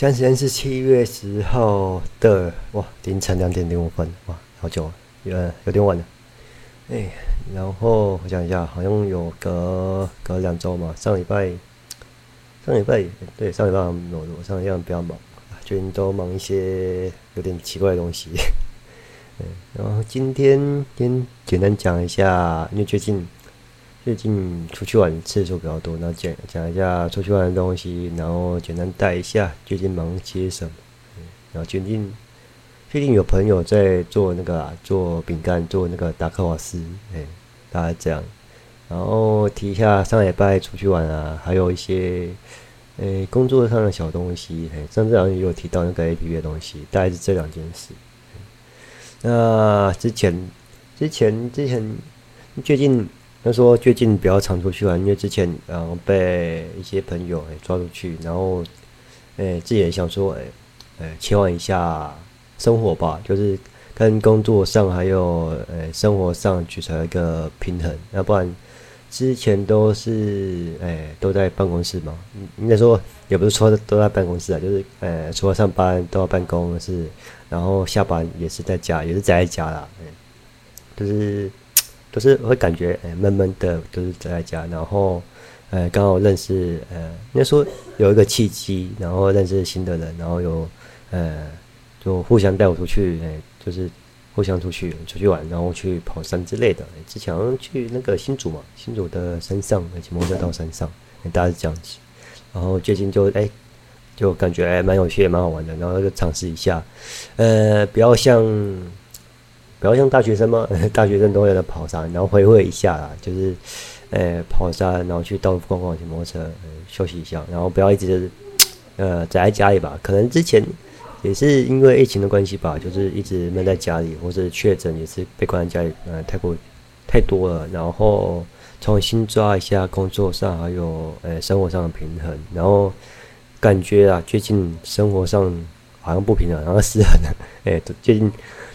现在时间是七月十号的哇凌晨两点零五分哇，好久，呃，有点晚了。哎，然后我想一下，好像有隔隔两周嘛，上礼拜上礼拜对上礼拜我我上礼拜比较忙，最近都忙一些有点奇怪的东西。嗯，然后今天先简单讲一下，因为最近。最近出去玩次数比较多，那讲讲一下出去玩的东西，然后简单带一下最近忙些什么。然后最近最近有朋友在做那个、啊、做饼干，做那个达克瓦斯，哎，大概这样。然后提一下上礼拜出去玩啊，还有一些诶工作上的小东西。哎，上次好像也有提到那个 APP 的东西，大概是这两件事。那之前之前之前最近。他说最近比较常出去玩，因为之前然后被一些朋友诶抓出去，然后诶自己也想说诶诶切换一下生活吧，就是跟工作上还有诶生活上取得一个平衡，要不然之前都是诶都在办公室嘛，应该说也不是说都在办公室啊，就是诶除了上班都要办公室，然后下班也是在家，也是宅在家啦，诶就是。都是会感觉诶闷闷的，都是宅在家，然后，呃，刚好认识，呃，应该说有一个契机，然后认识新的人，然后有，呃，就互相带我出去，哎，就是互相出去出去玩，然后去跑山之类的。之前去那个新竹嘛，新竹的山上，骑摩托车到山上，大概是这样子。然后最近就哎，就感觉哎蛮有趣，也蛮好玩的，然后就尝试一下，呃，比较像。不要像大学生嘛？大学生都会在跑山，然后回味一下啦，就是，呃，跑山，然后去到处逛逛，骑摩托车，呃，休息一下，然后不要一直，呃，宅在家里吧。可能之前也是因为疫情的关系吧，就是一直闷在家里，或者确诊也是被关在家里，呃，太过太多了。然后重新抓一下工作上还有呃生活上的平衡，然后感觉啊，最近生活上好像不平衡，然后失衡了，哎，最近。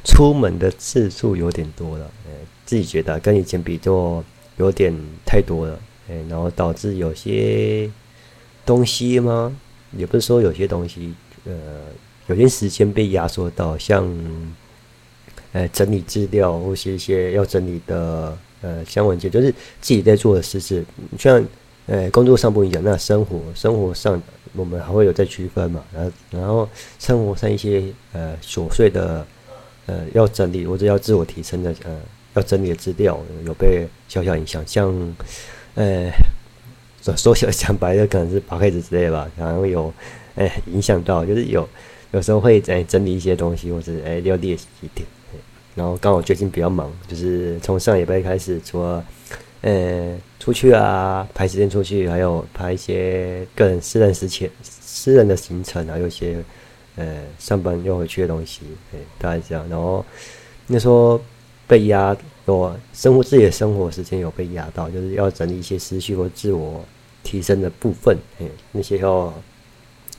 出门的次数有点多了，哎，自己觉得跟以前比就有点太多了，哎，然后导致有些东西吗？也不是说有些东西，呃，有些时间被压缩到，像，呃，整理资料或是一些要整理的，呃，相关文件，就是自己在做的事情，像，呃，工作上不一样，那生活生活上我们还会有在区分嘛，然后然后生活上一些呃琐碎的。呃，要整理或者要自我提升的，呃，要整理的资料有被小小影响，像，呃，说小讲白的可能是 podcast 之类吧，然后有，哎、影响到，就是有有时候会在整理一些东西，或者哎要练习一点，然后刚好最近比较忙，就是从上礼拜开始，除了，呃，出去啊，排时间出去，还有排一些个人私人事情、私人的行程，还有些。呃，上班要回去的东西，哎，大概这样。然后那时候被压，我生活自己的生活时间有被压到，就是要整理一些思绪或自我提升的部分，哎，那些要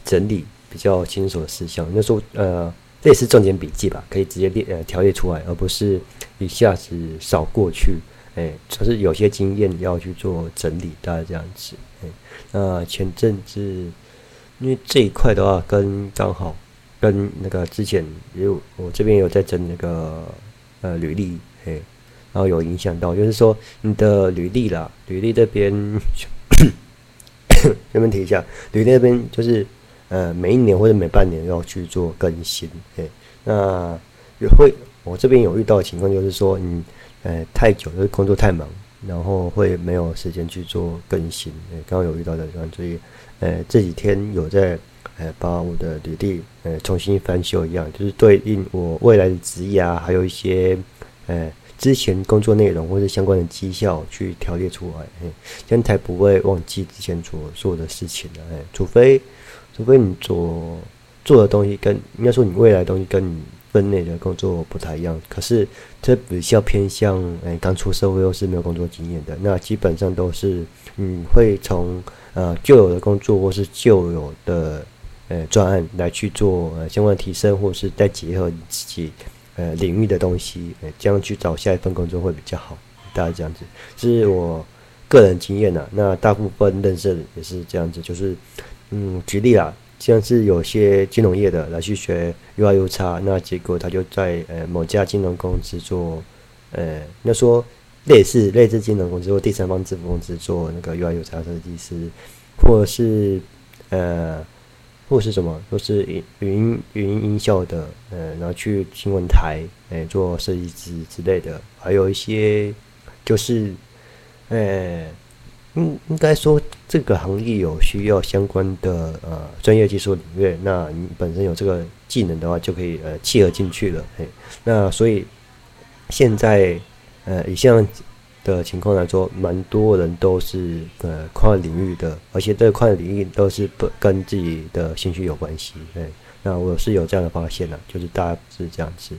整理比较清楚的事项。那时候呃，这也是重点笔记吧，可以直接列呃条列出来，而不是一下子扫过去。哎，就是有些经验要去做整理，大概这样子。哎，那前阵子因为这一块的话，跟刚好。跟那个之前有我这边有在整那个呃履历，嘿，然后有影响到，就是说你的履历啦，履历这边这边提一下，履历那边就是呃每一年或者每半年要去做更新，嘿，那也会我这边有遇到的情况，就是说你呃太久就是工作太忙，然后会没有时间去做更新，哎，刚刚有遇到的，所以呃这几天有在。呃，把我的履历呃重新翻修一样，就是对应我未来的职业啊，还有一些呃之前工作内容或者相关的绩效去调列出来，嘿，这样才不会忘记之前所做的事情的，哎，除非除非你做做的东西跟应该说你未来东西跟你分内的工作不太一样，可是这比较偏向哎刚出社会又是没有工作经验的，那基本上都是你会从呃旧有的工作或是旧有的。呃，专案来去做呃相关提升，或是再结合你自己呃领域的东西，呃，这样去找下一份工作会比较好。大概这样子，是我个人经验呐。那大部分认识的也是这样子，就是嗯，举例啦，像是有些金融业的来去学 UI/UX，那结果他就在呃某家金融公司做，呃，那说类似类似金融公司或第三方支付公司做那个 UI/UX 设计师，或者是呃，或是什么，都是语音音音效的，呃，然后去新闻台，呃，做设计师之类的，还有一些就是，呃。应应该说，这个行业有需要相关的呃专业技术领域，那你本身有这个技能的话，就可以呃契合进去了。嘿，那所以现在呃以这样的情况来说，蛮多人都是呃跨领域的，而且这个跨领域都是不跟自己的兴趣有关系。对，那我是有这样的发现的，就是大家是这样子。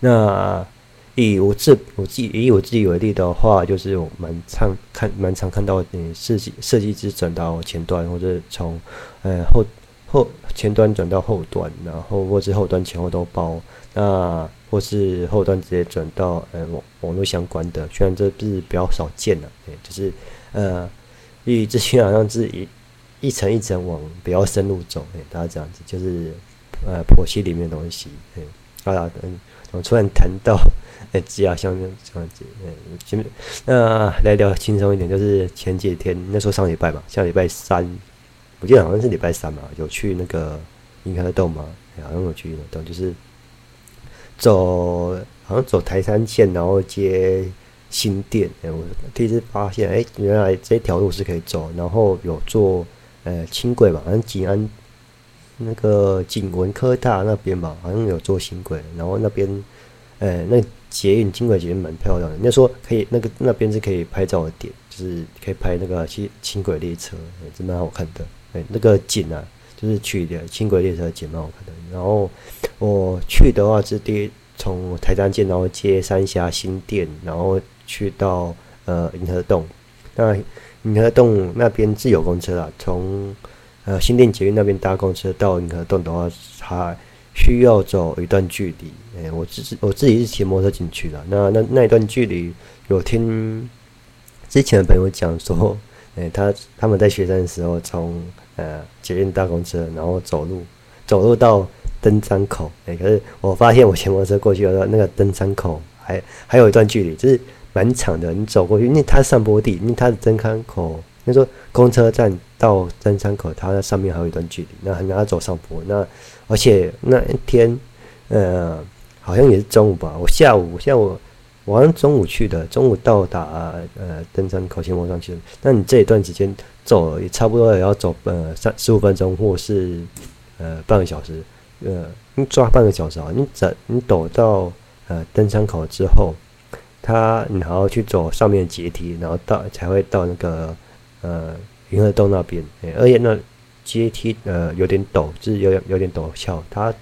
那以我自我自己以我自己为例的话，就是我蛮常看蛮常看到，嗯，设计设计师转到前端，或者从呃后后前端转到后端，然后或是后端前后都包，那或是后端直接转到呃网网络相关的，虽然这是比较少见的，对，就是呃，以之前好像是一一层一层往比较深入走，哎，大家这样子，就是呃剖析里面的东西，哎，好了，嗯，我突然谈到。哎，只要像这样子，嗯，行。那来聊轻松一点，就是前几天那时候上礼拜嘛，下礼拜三，我记得好像是礼拜三嘛，有去那个银河洞嘛，好像有去银河洞，就是走，好像走台三线，然后接新店。哎，我第一次发现，哎，原来这条路是可以走，然后有坐呃轻轨吧，好像景安那个景文科大那边吧，好像有坐轻轨，然后那边，呃，那。捷运轻轨捷运蛮漂亮的，人家说可以那个那边是可以拍照的点，就是可以拍那个轻轻轨列车，哎，真蛮好看的。哎，那个景啊，就是去的轻轨列车景蛮好看的。然后我去的话是第一从台三线，然后接三峡新店，然后去到呃银河洞。那银河洞那边自有公车啦，从呃新店捷运那边搭公车到银河洞的话，它需要走一段距离。哎、我自己我自己是骑摩托车进去的。那那那一段距离，有听之前的朋友讲说，哎、他他们在学生的时候从呃捷运搭公车，然后走路走路到登山口。哎、可是我发现我骑摩托车过去的时候，那个登山口还还有一段距离，就是蛮长的。你走过去，因为它上坡地，因为它的登山口，那说公车站到登山口，它那上面还有一段距离，那还要走上坡。那而且那一天，呃。好像也是中午吧，我下午下午我好像中午去的，中午到达呃登山口前往上去的。那你这一段时间走也差不多也要走呃三十五分钟，或是呃半个小时，呃你抓半个小时啊，你走你走到呃登山口之后，它你还要去走上面的阶梯，然后到才会到那个呃云河洞那边，欸，而且那阶梯呃有点陡，就是有有点陡峭，它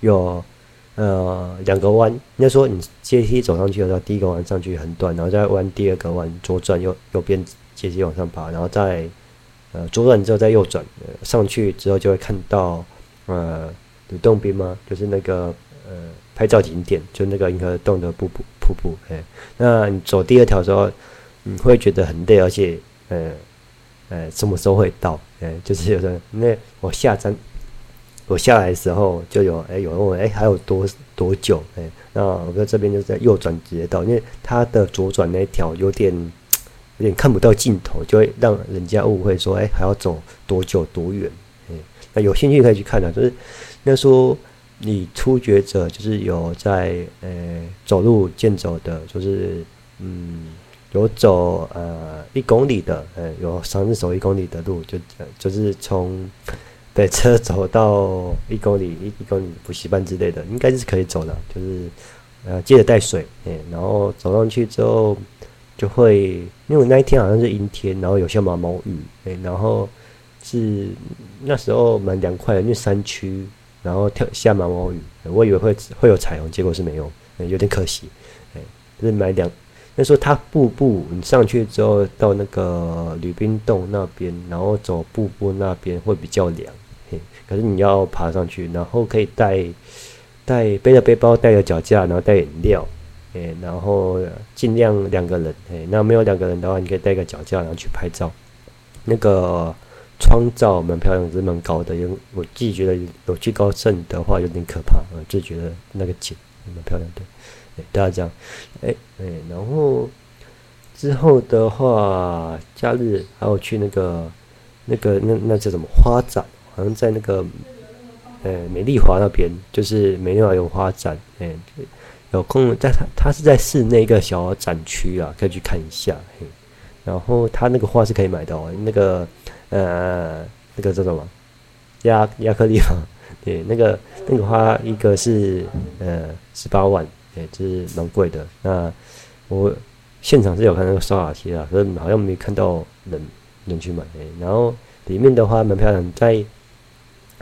有。呃，两个弯，应该说你阶梯走上去的时候，第一个弯上去很短，然后再弯第二个弯，左转右右边阶梯往上爬，然后再呃左转之后再右转，呃，上去之后就会看到呃吕洞宾吗？就是那个呃拍照景点，就那个银河洞的瀑布瀑布。哎，那你走第二条的时候，你会觉得很累，而且呃呃什么时候会到？哎，就是有的那我下山。我下来的时候就有哎、有人问哎、还有多多久？哎、那我在这边就是在右转直接到，因为它的左转那一条有点有点看不到尽头，就会让人家误会说哎、还要走多久多远？哎、那有兴趣可以去看啊，就是那说你初学者就是有在呃、走路健走的，就是嗯有走呃一公里的，呃、有尝试走一公里的路，就就是从。对，车走到一公里，一公里补习班之类的，应该是可以走的。就是呃，记得带水，哎，然后走上去之后就会，因为那一天好像是阴天，然后有下毛毛雨，哎，然后是那时候蛮凉快的，因为山区，然后跳下毛毛雨，我以为会会有彩虹，结果是没有，有点可惜，哎，就是蛮凉。那时候它瀑布，你上去之后到那个吕冰洞那边，然后走瀑布那边会比较凉。可是你要爬上去，然后可以带带背着背包，带着脚架，然后带饮料，诶，然后尽量两个人，诶，那没有两个人的话，你可以带个脚架，然后去拍照。那个创造蛮漂亮，是蛮高的。有我自己觉得有最高盛的话有点可怕，我就觉得那个景蛮漂亮的。哎，大家这样，哎哎，然后之后的话，假日还有去那个那个那那叫什么花展，好像在那个呃美丽华那边，就是美丽华有花展，哎，有空在它它是在室内一个小展区啊，可以去看一下。嘿，然后它那个花是可以买到，那个。呃，那个叫什么？亚亚克力嘛，对，那个那个花一个是呃十八万，对，就是蛮贵的。那我现场是有看到个烧瓦漆啊，可是好像没看到人人去买。然后里面的话蛮漂亮，在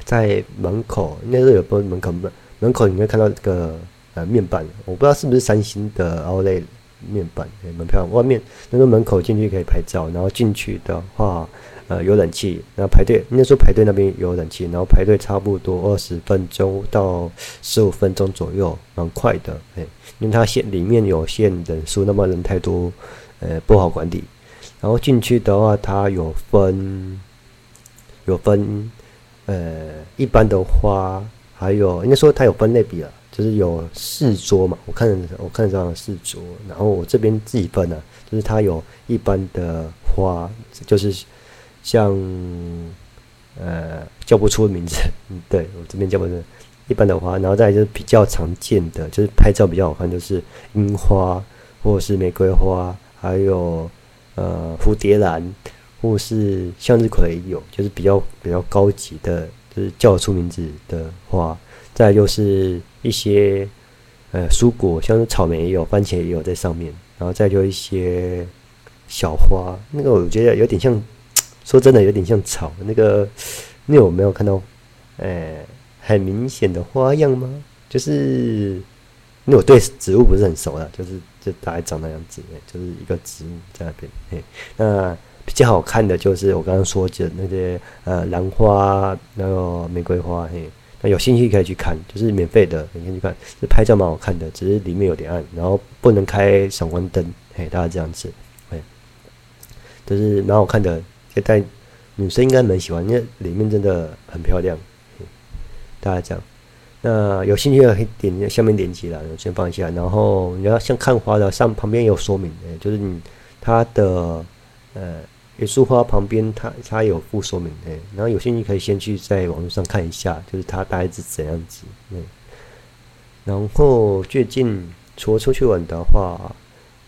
在门口应该是有个门口门门口你会看到这个呃面板，我不知道是不是三星的奥莱面板，对，蛮漂亮。外面那个门口进去可以拍照，然后进去的话。呃，有冷气，然后排队，应该说排队那边有冷气，然后排队差不多二十分钟到十五分钟左右，蛮快的，哎，因为它限里面有限人数，那么人太多，呃，不好管理。然后进去的话，它有分，有分，呃，一般的花，还有应该说它有分类比了，就是有四桌嘛，我看我看上了四桌，然后我这边自己分呢，就是它有一般的花，就是。像，呃，叫不出名字，嗯，对我这边叫不出一般的花，然后再就是比较常见的，就是拍照比较好看，就是樱花或者是玫瑰花，还有呃蝴蝶兰，或是向日葵有，就是比较比较高级的，就是叫得出名字的花。再就是一些呃蔬果，像是草莓也有，番茄也有在上面，然后再就一些小花，那个我觉得有点像。说真的，有点像草那个，那有没有看到，呃，很明显的花样吗？就是，因为我对植物不是很熟了，就是就大概长那样子，就是一个植物在那边。嘿，那比较好看的就是我刚刚说的那些呃兰花，然后玫瑰花。嘿，有兴趣可以去看，就是免费的，你可以去看，这拍照蛮好看的，只是里面有点暗，然后不能开闪光灯。嘿，大概这样子，嘿，就是蛮好看的。但女生应该蛮喜欢，因为里面真的很漂亮。大家讲，那有兴趣的可以点下面链接了，先放下。然后你要像看花的，上旁边有说明，就是你它的呃一束花旁边它它有附说明，的，然后有兴趣可以先去在网络上看一下，就是它大概是怎样子。嗯，然后最近除了出去玩的话。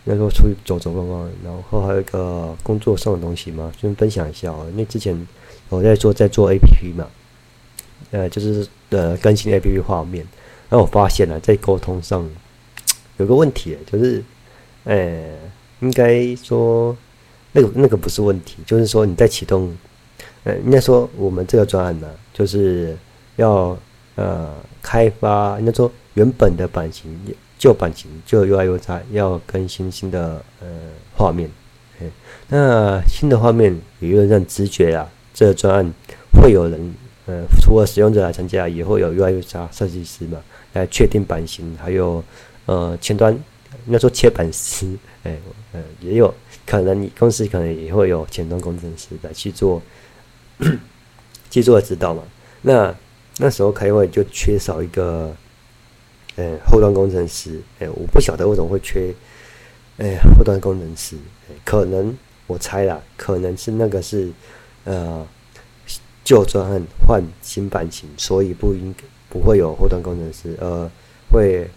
那时候出去走走逛逛，然后还有一个工作上的东西嘛，先分享一下哦。因为之前我在做在做 APP 嘛，呃，就是呃更新 APP 画面，然后我发现了在沟通上有个问题，就是呃，应该说那个那个不是问题，就是说你在启动，呃，应该说我们这个专案呢，就是要呃开发，应该说原本的版型。旧版型就 UIUI，要更新新的呃画面。那新的画面理论上直觉啊，这个专案会有人呃，除了使用者来参加，也会有 UI UX 设计师嘛，来确定版型，还有呃前端应该说切板师，哎呃也有可能你公司可能也会有前端工程师来去做 去做指导嘛。那那时候开会就缺少一个。呃，后端工程师，哎，我不晓得为什么会缺，哎，后端工程师，可能我猜啦，可能是那个是，呃，旧专案换新版型，所以不应不会有后端工程师，呃，会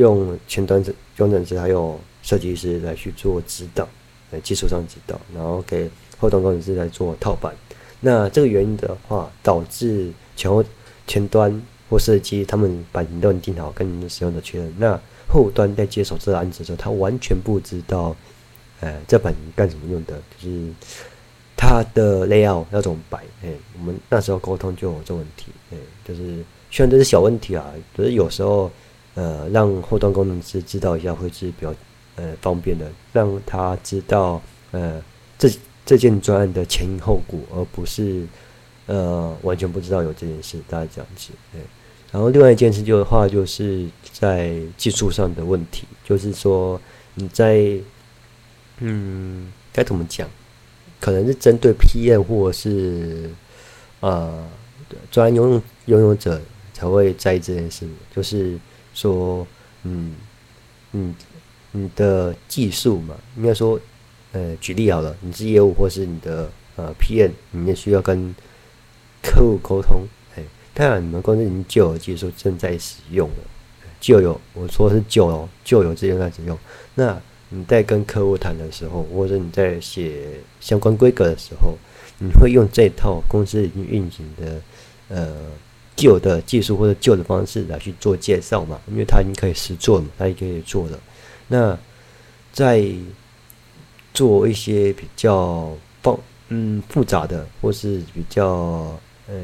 用前端工程师还有设计师来去做指导，呃，技术上指导，然后给后端工程师来做套版。那这个原因的话，导致前后前端。或设计，他们版型都已经定好，跟使用者确认。那后端在接手这个案子的时候，他完全不知道，呃，这版干什么用的，就是它的 layout 要怎么摆。哎，我们那时候沟通就有这问题。哎，就是虽然这是小问题啊，可是有时候，呃，让后端工程师知道一下会是比较呃方便的，让他知道呃这这件专案的前因后果，而不是呃完全不知道有这件事。大概这样子，对。然后另外一件事就的话，就是在技术上的问题，就是说你在嗯该怎么讲？可能是针对 PM 或者是呃专案拥拥有者才会在意这件事，就是说，嗯嗯，你的技术嘛，应该说，呃，举例好了，你是业务或是你的呃 PM，你也需要跟客户沟通。哎，当然，你们公司已经旧有技术正在使用了，旧有，我说是旧有，旧有资源在使用。那你在跟客户谈的时候，或者你在写相关规格的时候，你会用这套公司已经运行的呃旧的技术或者旧的方式来去做介绍嘛？因为它已经可以实做嘛，它已经可以做了。那在做一些比较复嗯复杂的，或是比较呃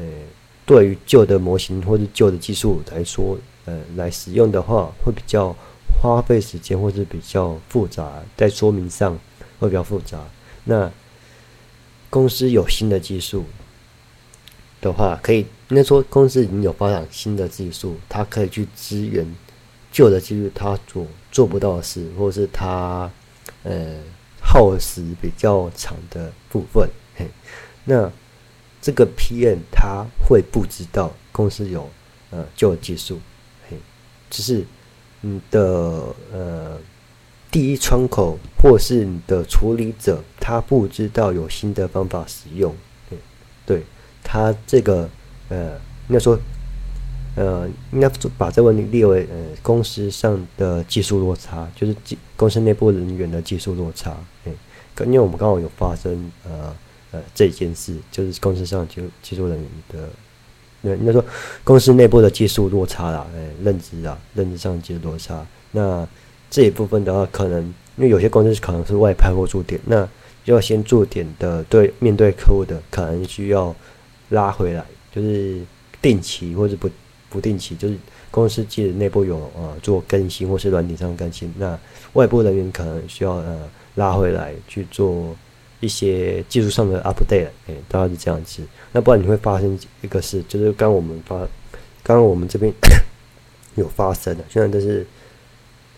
对于旧的模型或者旧的技术来说，呃来使用的话，会比较。花费时间或是比较复杂，在说明上会比较复杂。那公司有新的技术的话，可以应该说公司已经有发展新的技术，它可以去支援旧的技术，它做做不到的事，或是它呃耗时比较长的部分。嘿，那这个 PM 他会不知道公司有呃旧的技术，嘿，只是。你的呃第一窗口，或是你的处理者，他不知道有新的方法使用，对，对他这个呃，应该说呃，应该把这个问题列为呃公司上的技术落差，就是技公司内部人员的技术落差，哎，因为我们刚好有发生呃呃这件事，就是公司上就技术人员的。那，应该说公司内部的技术落差啦，哎，认知啊，认知上的技术落差。那这一部分的话，可能因为有些公司可能是外派或驻点，那要先驻点的对面对客户的，可能需要拉回来，就是定期或者不不定期，就是公司其实内部有呃做更新或是软体上更新，那外部人员可能需要呃拉回来去做。一些技术上的 update，哎、大概是这样子。那不然你会发生一个事，就是刚我们发，刚刚我们这边 有发生的，现在都是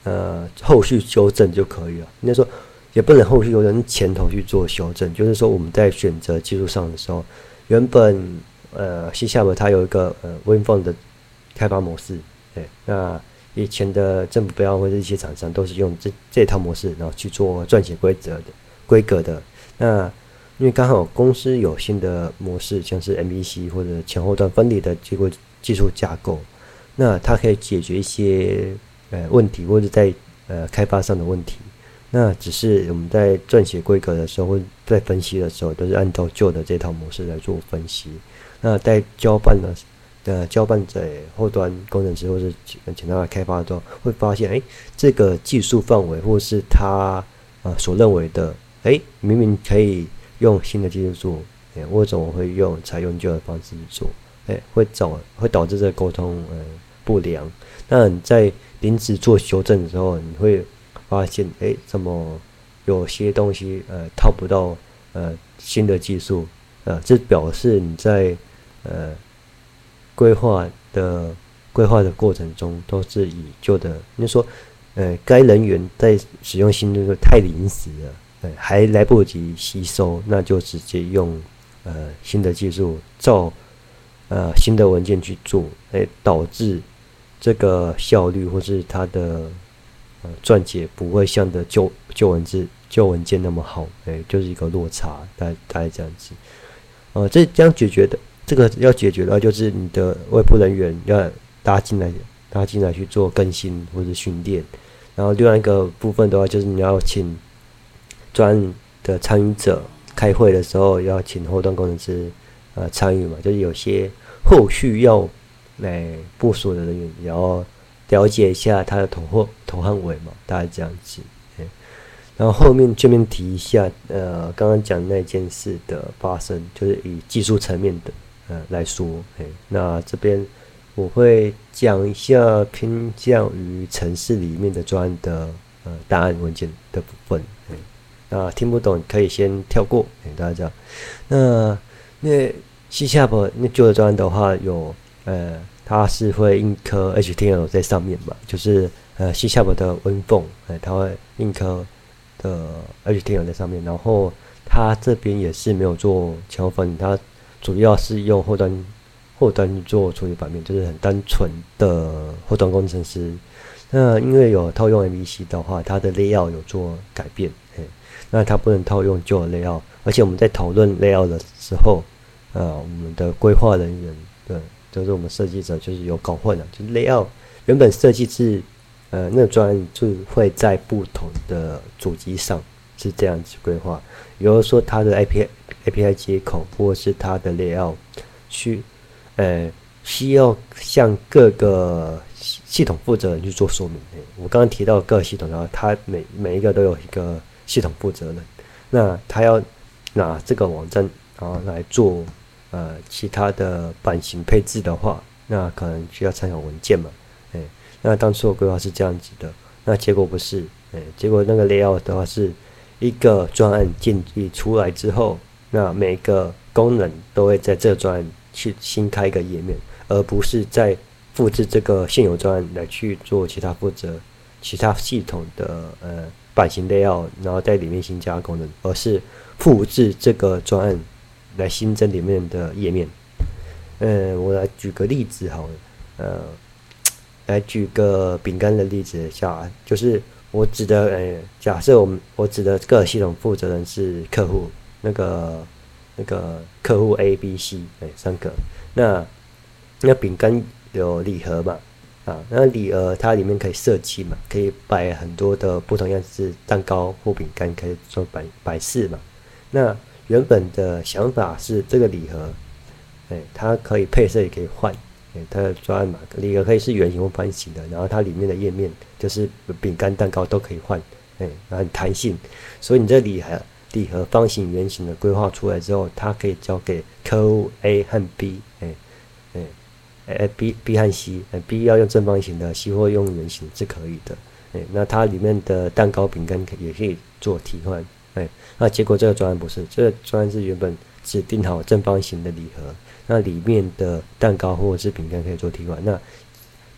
呃后续修正就可以了。应该说也不能后续修正，前头去做修正。就是说我们在选择技术上的时候，原本呃 C# 它有一个呃 WinForms 的开发模式，对、那以前的政府标或者一些厂商都是用这这套模式，然后去做撰写规则的规格的。那因为刚好公司有新的模式，像是 MVC 或者前后端分离的这个技术架构，那它可以解决一些呃问题，或者在呃开发上的问题。那只是我们在撰写规格的时候，或在分析的时候，都是按照旧的这套模式来做分析。那在交办的呃交办在后端工程师或者简单的开发的时候，会发现，哎，这个技术范围或是他呃所认为的。哎，明明可以用新的技术做，哎，为什么会用采用旧的方式去做？哎，会导会导致这个沟通呃不良。那你在临时做修正的时候，你会发现，哎，怎么有些东西呃套不到呃新的技术？呃，这表示你在呃规划的规划的过程中都是以旧的。你说，呃，该人员在使用新的太临时了。对，还来不及吸收，那就直接用呃新的技术照呃新的文件去做，哎，导致这个效率或是它的呃撰写不会像的旧旧文字旧文件那么好，哎，就是一个落差，大概大概这样子。呃，这将解决的，这个要解决的话，就是你的外部人员要搭进来，搭进来去做更新或者训练，然后另外一个部分的话，就是你要请。专的参与者开会的时候要请后端工程师呃参与嘛，就是有些后续要来部署的人员然后了解一下他的头或头和尾嘛，大概这样子。然后后面顺便提一下，呃，刚刚讲那件事的发生，就是以技术层面的呃来说，哎，那这边我会讲一下偏向于城市里面的专案的呃档案文件的部分，啊，听不懂可以先跳过，给大家这样。那那 C# 那旧的专案的话，有呃，它是会印刻 HTML 在上面嘛？就是呃 C# 的 WinForms，哎，它会印刻的 HTML 在上面，然后它这边也是没有做前后分离，它主要是用后端后端做处理版面，就是很单纯的后端工程师。那因为有套用 MVC 的话，它的 layout 有做改变，嘿，那它不能套用旧的 layout，而且我们在讨论 layout 的时候，呃，我们的规划人员，对，就是我们设计者，就是有搞混了，就是 layout 原本设计是，呃，那专案就会在不同的主机上是这样子规划，比如说它的 IP API 接口，或是它的 layout 需，呃，需要向各个。系统负责人去做说明。我刚刚提到各个系统，然后它每每一个都有一个系统负责人，那他要拿这个网站然后来做呃其他的版型配置的话，那可能需要参考文件嘛。哎，那当初的规划是这样子的，那结果不是，哎，结果那个 layout 的话是一个专案建议出来之后，那每个功能都会在这专去新开一个页面，而不是在。复制这个现有专来去做其他负责其他系统的呃版型 layout，然后在里面新加功能，而是复制这个专案来新增里面的页面。嗯、呃，我来举个例子好了，呃，来举个饼干的例子下，就是我指的呃，假设我们我指的各系统负责人是客户，那个那个客户 A、B、C，哎，三个，那那饼干。有礼盒嘛？啊，那礼盒它里面可以设计嘛，可以摆很多的不同样式蛋糕或饼干，可以做摆摆饰嘛。那原本的想法是这个礼盒，哎，它可以配色也可以换，哎，它的专案嘛，礼盒可以是圆形或方形的，然后它里面的页面就是饼干、蛋糕都可以换，哎，很弹性。所以你这礼盒礼盒方形、圆形的规划出来之后，它可以交给客户 A 和 B，哎，哎。诶，B B 和 C，B 要用正方形的，C 或用圆形是可以的。诶，那它里面的蛋糕、饼干也可以做替换。诶，那结果这个专案不是，这个专案是原本指定好正方形的礼盒，那里面的蛋糕或者是饼干可以做替换。那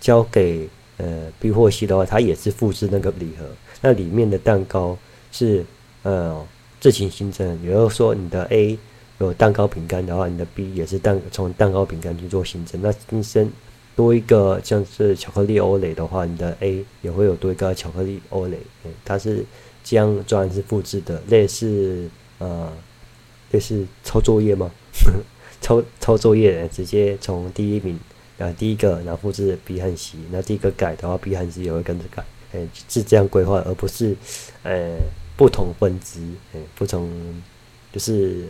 交给呃 B 或 C 的话，它也是复制那个礼盒，那里面的蛋糕是呃自行新增，比如说你的 A。有蛋糕饼干的话，你的 B 也是蛋从蛋糕饼干去做新增。那新增多一个像是巧克力欧蕾的话，你的 A 也会有多一个巧克力欧蕾。嗯，它是这样专案是复制的，类似呃类似抄作业吗？抄抄作业直接从第一名呃第一个然后复制 B 和 C，那第一个改的话 B 和 C 也会跟着改。哎，是这样规划，而不是呃不同分支，哎不同就是。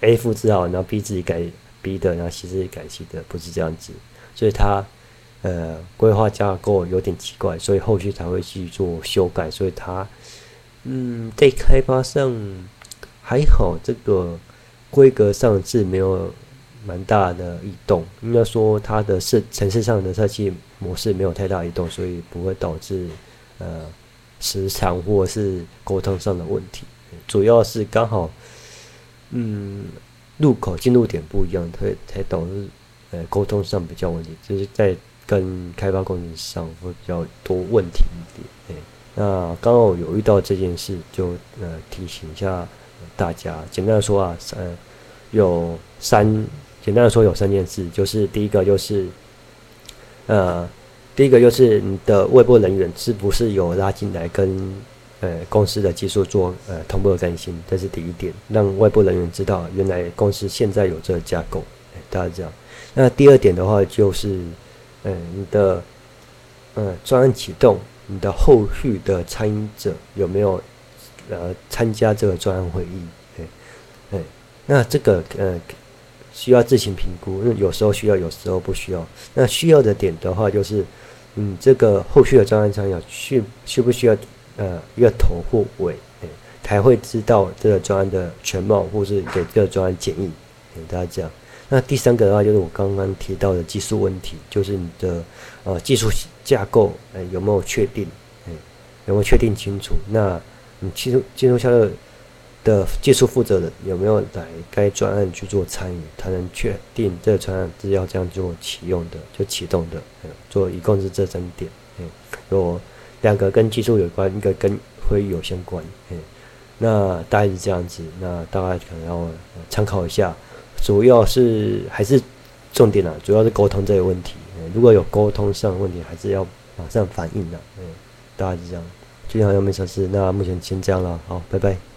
A 复制好，然后 B 自己改 B 的，然后 C 自己改 C 的，不是这样子，所以它呃规划架构有点奇怪，所以后续才会去做修改，所以它嗯在开发上还好，这个规格上是没有蛮大的异动，应该说它的设城市上的设计模式没有太大异动，所以不会导致呃时长或是沟通上的问题，主要是刚好。嗯，入口进入点不一样，才才导致呃沟通上比较问题，就是在跟开发工程上会比较多问题一点。哎，那刚好有遇到这件事，就呃提醒一下大家。简单的说啊，呃，有三，简单的说有三件事，就是第一个就是呃，第一个就是你的外部人员是不是有拉进来跟。呃，公司的技术做呃同步的更新，这是第一点，让外部人员知道原来公司现在有这个架构，大家这样。那第二点的话就是，呃，你的呃专案启动，你的后续的参与者有没有呃参加这个专案会议？哎，哎，那这个呃需要自行评估，因为有时候需要，有时候不需要。那需要的点的话就是，嗯，这个后续的专案参与需需不需要？呃，一个头或尾，哎，才会知道这个专案的全貌，或是给这个专案建议，给大家讲。那第三个的话，就是我刚刚提到的技术问题，就是你的呃技术架构，哎，有没有确定？哎，有没有确定清楚？那你技术技术下的的技术负责人有没有来该专案去做参与？才能确定这个专案是要这样做启用的，就启动的。做一共是这三点，嗯，有。两个跟技术有关，一个跟会议有相关。嗯，那大概是这样子，那大概可能要参考一下，主要是还是重点啊，主要是沟通这个问题。如果有沟通上的问题，还是要马上反应的。嗯，大概是这样。最近好像没啥事，那目前先这样了，好，拜拜。